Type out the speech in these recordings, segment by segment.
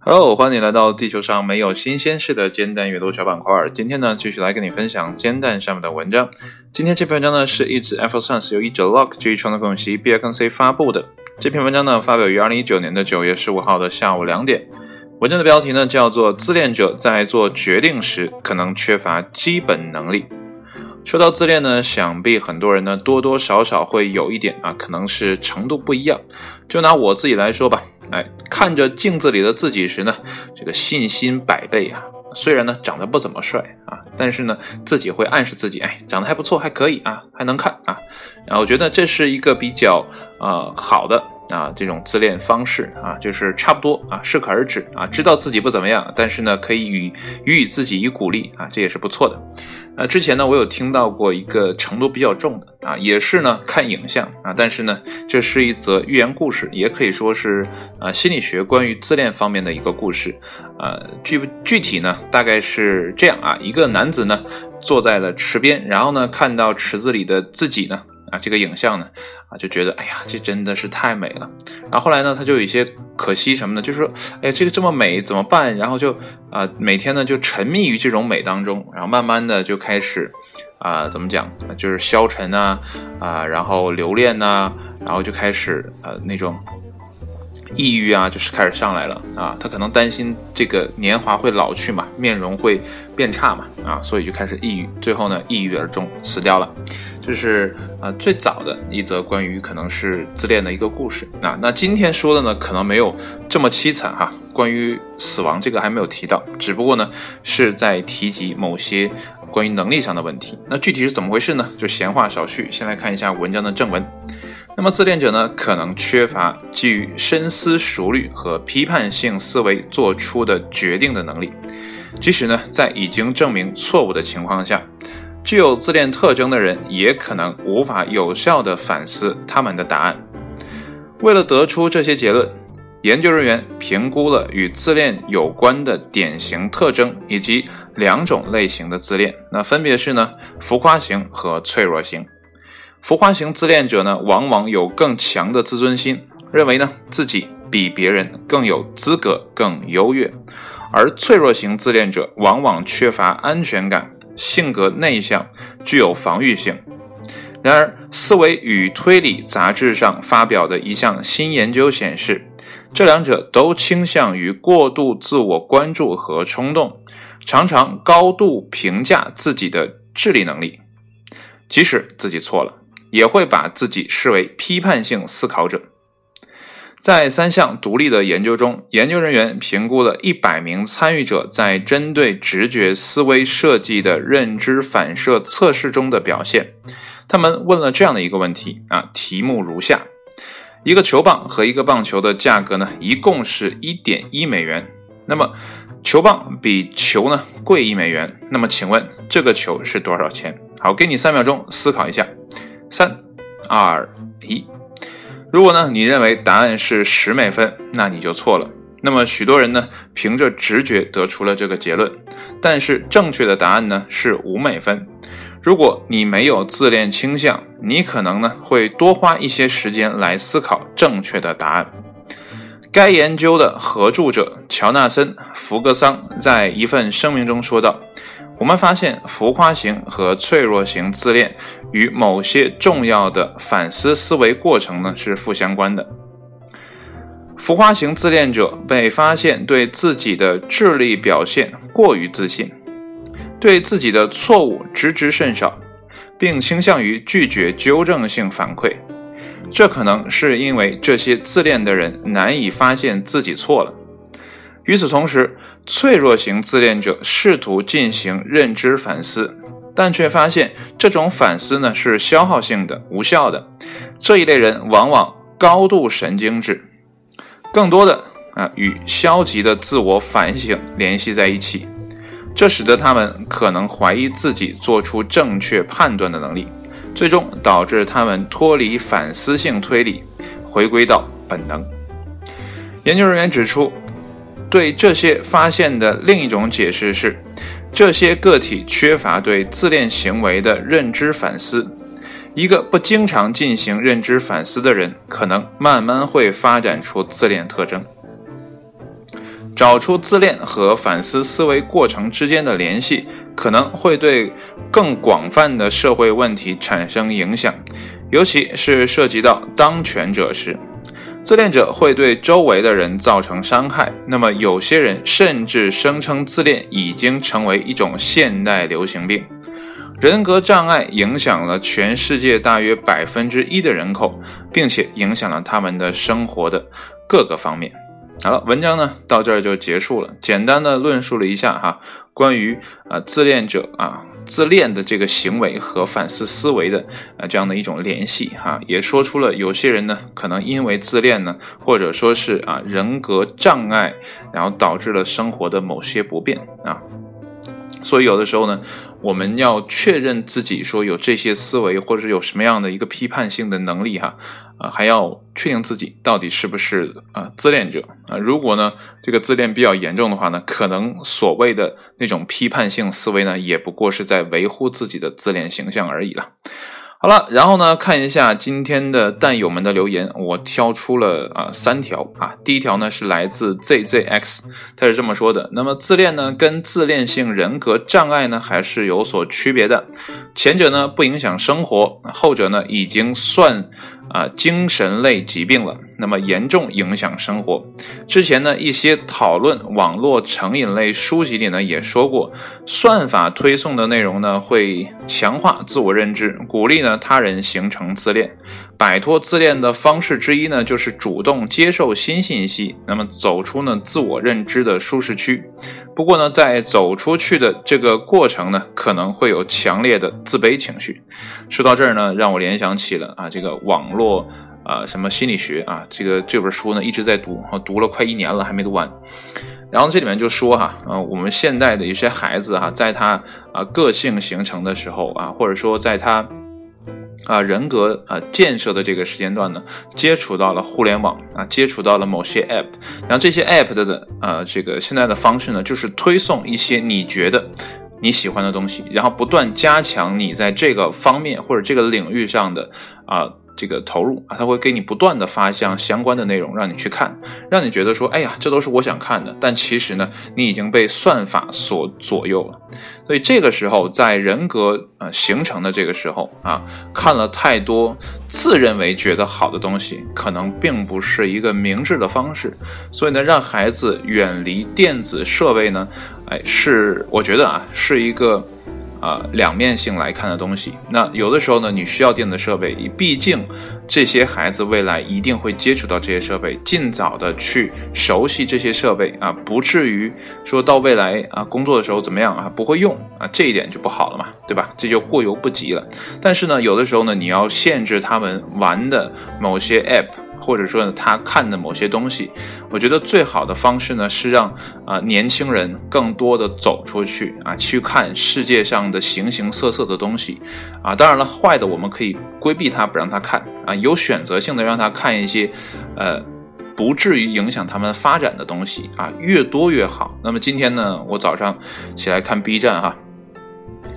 Hello，欢迎来到地球上没有新鲜事的煎蛋阅读小板块。今天呢，继续来跟你分享煎蛋上面的文章。今天这篇文章呢，是一纸 Apple Science 由一者 Lock 基于创作共析 B N C 发布的。这篇文章呢，发表于二零一九年的九月十五号的下午两点。文章的标题呢，叫做“自恋者在做决定时可能缺乏基本能力”。说到自恋呢，想必很多人呢多多少少会有一点啊，可能是程度不一样。就拿我自己来说吧，哎，看着镜子里的自己时呢，这个信心百倍啊。虽然呢长得不怎么帅啊，但是呢自己会暗示自己，哎，长得还不错，还可以啊，还能看啊。然后我觉得这是一个比较呃好的。啊，这种自恋方式啊，就是差不多啊，适可而止啊，知道自己不怎么样，但是呢，可以予予以自己以鼓励啊，这也是不错的。呃，之前呢，我有听到过一个程度比较重的啊，也是呢看影像啊，但是呢，这是一则寓言故事，也可以说是啊心理学关于自恋方面的一个故事。呃，具具体呢，大概是这样啊，一个男子呢坐在了池边，然后呢看到池子里的自己呢。啊，这个影像呢，啊，就觉得，哎呀，这真的是太美了。然后后来呢，他就有一些可惜什么呢？就是说，哎，这个这么美怎么办？然后就啊，每天呢就沉迷于这种美当中，然后慢慢的就开始，啊，怎么讲？就是消沉啊，啊，然后留恋呐，然后就开始呃那种。抑郁啊，就是开始上来了啊，他可能担心这个年华会老去嘛，面容会变差嘛，啊，所以就开始抑郁，最后呢，抑郁而终，死掉了。这是啊最早的一则关于可能是自恋的一个故事啊。那今天说的呢，可能没有这么凄惨哈，关于死亡这个还没有提到，只不过呢是在提及某些关于能力上的问题。那具体是怎么回事呢？就闲话少叙，先来看一下文章的正文。那么自恋者呢，可能缺乏基于深思熟虑和批判性思维做出的决定的能力，即使呢在已经证明错误的情况下，具有自恋特征的人也可能无法有效地反思他们的答案。为了得出这些结论，研究人员评估了与自恋有关的典型特征以及两种类型的自恋，那分别是呢浮夸型和脆弱型。浮夸型自恋者呢，往往有更强的自尊心，认为呢自己比别人更有资格、更优越；而脆弱型自恋者往往缺乏安全感，性格内向，具有防御性。然而，《思维与推理》杂志上发表的一项新研究显示，这两者都倾向于过度自我关注和冲动，常常高度评价自己的智力能力，即使自己错了。也会把自己视为批判性思考者。在三项独立的研究中，研究人员评估了一百名参与者在针对直觉思维设计的认知反射测试中的表现。他们问了这样的一个问题啊，题目如下：一个球棒和一个棒球的价格呢，一共是一点一美元。那么球棒比球呢贵一美元。那么请问这个球是多少钱？好，给你三秒钟思考一下。三、二、一。如果呢，你认为答案是十美分，那你就错了。那么许多人呢，凭着直觉得出了这个结论，但是正确的答案呢是五美分。如果你没有自恋倾向，你可能呢会多花一些时间来思考正确的答案。该研究的合著者乔纳森·福格桑在一份声明中说道。我们发现，浮夸型和脆弱型自恋与某些重要的反思思维过程呢是负相关的。浮夸型自恋者被发现对自己的智力表现过于自信，对自己的错误知之甚少，并倾向于拒绝纠正性反馈。这可能是因为这些自恋的人难以发现自己错了。与此同时，脆弱型自恋者试图进行认知反思，但却发现这种反思呢是消耗性的、无效的。这一类人往往高度神经质，更多的啊与消极的自我反省联系在一起，这使得他们可能怀疑自己做出正确判断的能力，最终导致他们脱离反思性推理，回归到本能。研究人员指出。对这些发现的另一种解释是，这些个体缺乏对自恋行为的认知反思，一个不经常进行认知反思的人，可能慢慢会发展出自恋特征。找出自恋和反思思维过程之间的联系，可能会对更广泛的社会问题产生影响，尤其是涉及到当权者时。自恋者会对周围的人造成伤害，那么有些人甚至声称自恋已经成为一种现代流行病。人格障碍影响了全世界大约百分之一的人口，并且影响了他们的生活的各个方面。好了，文章呢到这儿就结束了，简单的论述了一下哈，关于啊自恋者啊自恋的这个行为和反思思维的啊这样的一种联系哈，也说出了有些人呢可能因为自恋呢，或者说是啊人格障碍，然后导致了生活的某些不便啊。所以有的时候呢，我们要确认自己说有这些思维，或者是有什么样的一个批判性的能力哈，啊，还要确定自己到底是不是啊自恋者啊。如果呢这个自恋比较严重的话呢，可能所谓的那种批判性思维呢，也不过是在维护自己的自恋形象而已了。好了，然后呢，看一下今天的蛋友们的留言，我挑出了啊三条啊。第一条呢是来自 ZZX，他是这么说的：那么自恋呢跟自恋性人格障碍呢还是有所区别的，前者呢不影响生活，后者呢已经算。啊，精神类疾病了，那么严重影响生活。之前呢，一些讨论网络成瘾类书籍里呢也说过，算法推送的内容呢会强化自我认知，鼓励呢他人形成自恋。摆脱自恋的方式之一呢，就是主动接受新信息，那么走出呢自我认知的舒适区。不过呢，在走出去的这个过程呢，可能会有强烈的自卑情绪。说到这儿呢，让我联想起了啊，这个网络啊什么心理学啊，这个这本书呢一直在读，读了快一年了还没读完。然后这里面就说哈，啊，我们现在的一些孩子哈，在他啊个性形成的时候啊，或者说在他。啊，人格啊建设的这个时间段呢，接触到了互联网啊，接触到了某些 app，然后这些 app 的的呃这个现在的方式呢，就是推送一些你觉得你喜欢的东西，然后不断加强你在这个方面或者这个领域上的啊。这个投入啊，他会给你不断的发这样相关的内容，让你去看，让你觉得说，哎呀，这都是我想看的。但其实呢，你已经被算法所左右了。所以这个时候，在人格呃形成的这个时候啊，看了太多自认为觉得好的东西，可能并不是一个明智的方式。所以呢，让孩子远离电子设备呢，哎，是我觉得啊，是一个。啊，两面性来看的东西，那有的时候呢，你需要电子设备，你毕竟这些孩子未来一定会接触到这些设备，尽早的去熟悉这些设备啊，不至于说到未来啊工作的时候怎么样啊不会用啊，这一点就不好了嘛，对吧？这就过犹不及了。但是呢，有的时候呢，你要限制他们玩的某些 app。或者说呢，他看的某些东西，我觉得最好的方式呢是让啊年轻人更多的走出去啊，去看世界上的形形色色的东西啊。当然了，坏的我们可以规避它，不让他看啊，有选择性的让他看一些，呃，不至于影响他们发展的东西啊，越多越好。那么今天呢，我早上起来看 B 站哈，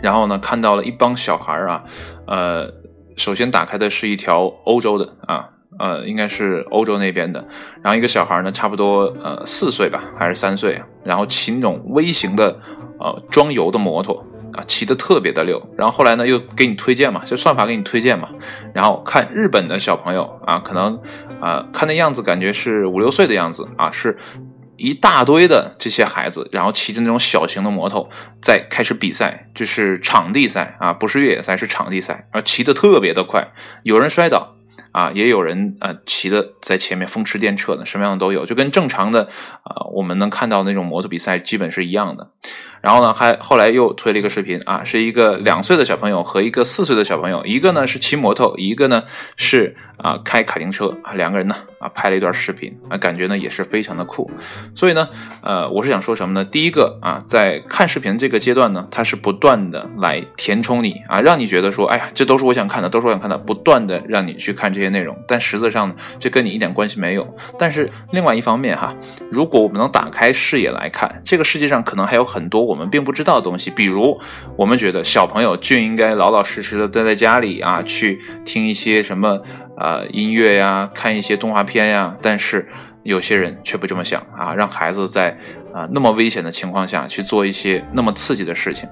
然后呢看到了一帮小孩啊，呃，首先打开的是一条欧洲的啊。呃，应该是欧洲那边的，然后一个小孩呢，差不多呃四岁吧，还是三岁，然后骑那种微型的呃装油的摩托啊，骑得特别的溜。然后后来呢，又给你推荐嘛，就算法给你推荐嘛。然后看日本的小朋友啊，可能啊看那样子感觉是五六岁的样子啊，是一大堆的这些孩子，然后骑着那种小型的摩托在开始比赛，就是场地赛啊，不是越野赛，是场地赛，啊，骑得特别的快，有人摔倒。啊，也有人啊骑的在前面风驰电掣的，什么样的都有，就跟正常的啊我们能看到那种摩托比赛基本是一样的。然后呢，还后来又推了一个视频啊，是一个两岁的小朋友和一个四岁的小朋友，一个呢是骑摩托，一个呢是啊开卡丁车，两个人呢啊拍了一段视频啊，感觉呢也是非常的酷。所以呢，呃，我是想说什么呢？第一个啊，在看视频这个阶段呢，它是不断的来填充你啊，让你觉得说，哎呀，这都是我想看的，都是我想看的，不断的让你去看这些。内容，但实质上这跟你一点关系没有。但是另外一方面哈，如果我们能打开视野来看，这个世界上可能还有很多我们并不知道的东西。比如，我们觉得小朋友就应该老老实实的待在家里啊，去听一些什么呃音乐呀，看一些动画片呀。但是有些人却不这么想啊，让孩子在啊那么危险的情况下去做一些那么刺激的事情。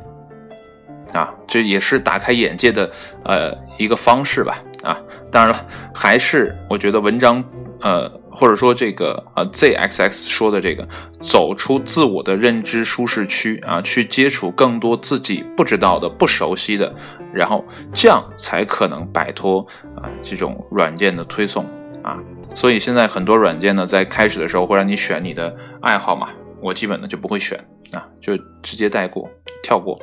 啊，这也是打开眼界的呃一个方式吧。啊，当然了，还是我觉得文章呃或者说这个呃 ZXX 说的这个走出自我的认知舒适区啊，去接触更多自己不知道的、不熟悉的，然后这样才可能摆脱啊这种软件的推送啊。所以现在很多软件呢，在开始的时候会让你选你的爱好嘛，我基本呢就不会选啊，就直接带过。跳过，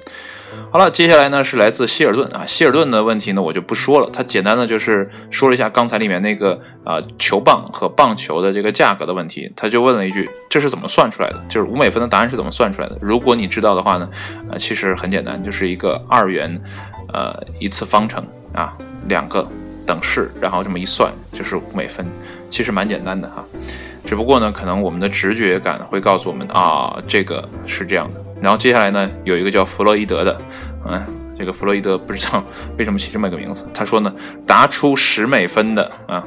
好了，接下来呢是来自希尔顿啊，希尔顿的问题呢我就不说了，他简单的就是说了一下刚才里面那个啊球棒和棒球的这个价格的问题，他就问了一句，这是怎么算出来的？就是五美分的答案是怎么算出来的？如果你知道的话呢，啊其实很简单，就是一个二元，呃一次方程啊，两个等式，然后这么一算就是五美分，其实蛮简单的哈，只不过呢可能我们的直觉感会告诉我们啊这个是这样的。然后接下来呢，有一个叫弗洛伊德的，嗯，这个弗洛伊德不知道 为什么起这么一个名字。他说呢，答出十美分的啊，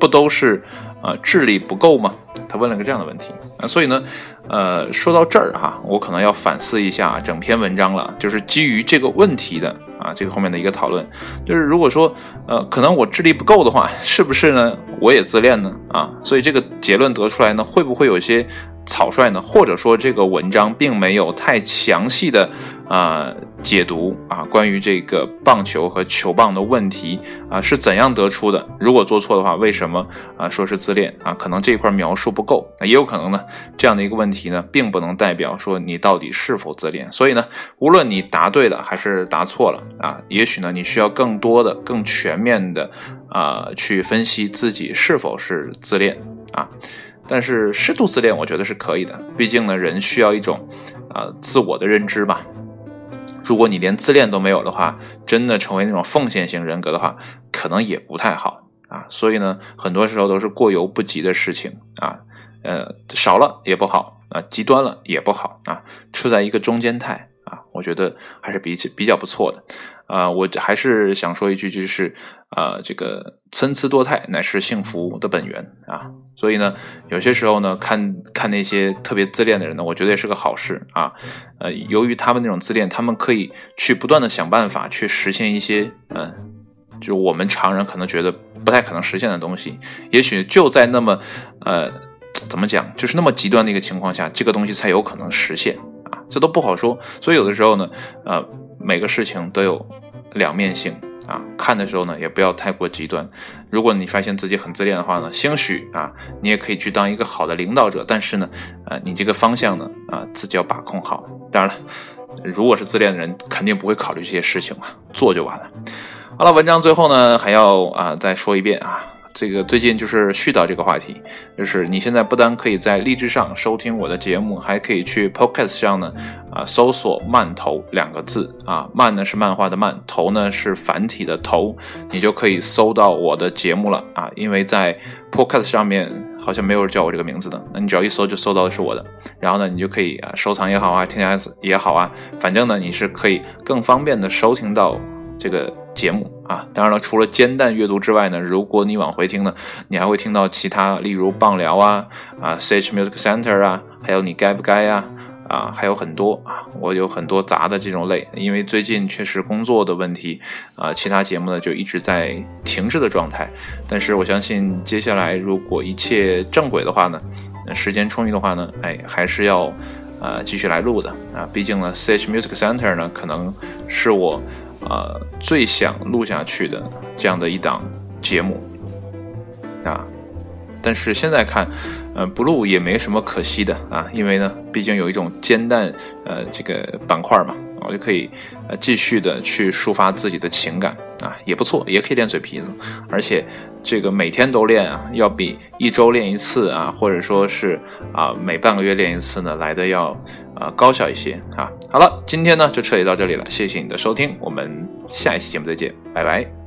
不都是啊智力不够吗？他问了个这样的问题啊。所以呢，呃，说到这儿哈，我可能要反思一下整篇文章了，就是基于这个问题的啊，这个后面的一个讨论，就是如果说呃，可能我智力不够的话，是不是呢？我也自恋呢？啊，所以这个结论得出来呢，会不会有些？草率呢，或者说这个文章并没有太详细的啊解读啊，关于这个棒球和球棒的问题啊是怎样得出的？如果做错的话，为什么啊说是自恋啊？可能这一块描述不够，也有可能呢这样的一个问题呢，并不能代表说你到底是否自恋。所以呢，无论你答对了还是答错了啊，也许呢你需要更多的、更全面的啊去分析自己是否是自恋啊。但是适度自恋，我觉得是可以的。毕竟呢，人需要一种，呃，自我的认知吧。如果你连自恋都没有的话，真的成为那种奉献型人格的话，可能也不太好啊。所以呢，很多时候都是过犹不及的事情啊。呃，少了也不好啊，极端了也不好啊，处在一个中间态。啊，我觉得还是比比较不错的，啊，我还是想说一句，就是啊，这个参差多态乃是幸福的本源啊，所以呢，有些时候呢，看看那些特别自恋的人呢，我觉得也是个好事啊，呃，由于他们那种自恋，他们可以去不断的想办法去实现一些，嗯，就我们常人可能觉得不太可能实现的东西，也许就在那么，呃，怎么讲，就是那么极端的一个情况下，这个东西才有可能实现啊。这都不好说，所以有的时候呢，呃，每个事情都有两面性啊。看的时候呢，也不要太过极端。如果你发现自己很自恋的话呢，兴许啊，你也可以去当一个好的领导者。但是呢，呃，你这个方向呢，啊，自己要把控好。当然了，如果是自恋的人，肯定不会考虑这些事情嘛，做就完了。好了，文章最后呢，还要啊再说一遍啊。这个最近就是絮叨这个话题，就是你现在不单可以在荔枝上收听我的节目，还可以去 Podcast 上呢，啊，搜索“漫头”两个字啊，漫呢是漫画的漫，头呢是繁体的头，你就可以搜到我的节目了啊。因为在 Podcast 上面好像没有人叫我这个名字的，那你只要一搜就搜到的是我的，然后呢，你就可以啊收藏也好啊，添加也好啊，反正呢你是可以更方便的收听到这个。节目啊，当然了，除了煎蛋阅读之外呢，如果你往回听呢，你还会听到其他，例如棒聊啊，啊，Sage Music Center 啊，还有你该不该呀，啊，还有很多啊，我有很多杂的这种类，因为最近确实工作的问题，啊，其他节目呢就一直在停滞的状态，但是我相信接下来如果一切正轨的话呢，时间充裕的话呢，哎，还是要，呃，继续来录的啊，毕竟呢，Sage Music Center 呢可能是我。呃，最想录下去的这样的一档节目啊，但是现在看，呃，不录也没什么可惜的啊，因为呢，毕竟有一种煎蛋呃这个板块嘛，我就可以呃继续的去抒发自己的情感啊，也不错，也可以练嘴皮子，而且这个每天都练啊，要比一周练一次啊，或者说是啊每半个月练一次呢来的要。啊，高效一些啊！好了，今天呢就彻底到这里了，谢谢你的收听，我们下一期节目再见，拜拜。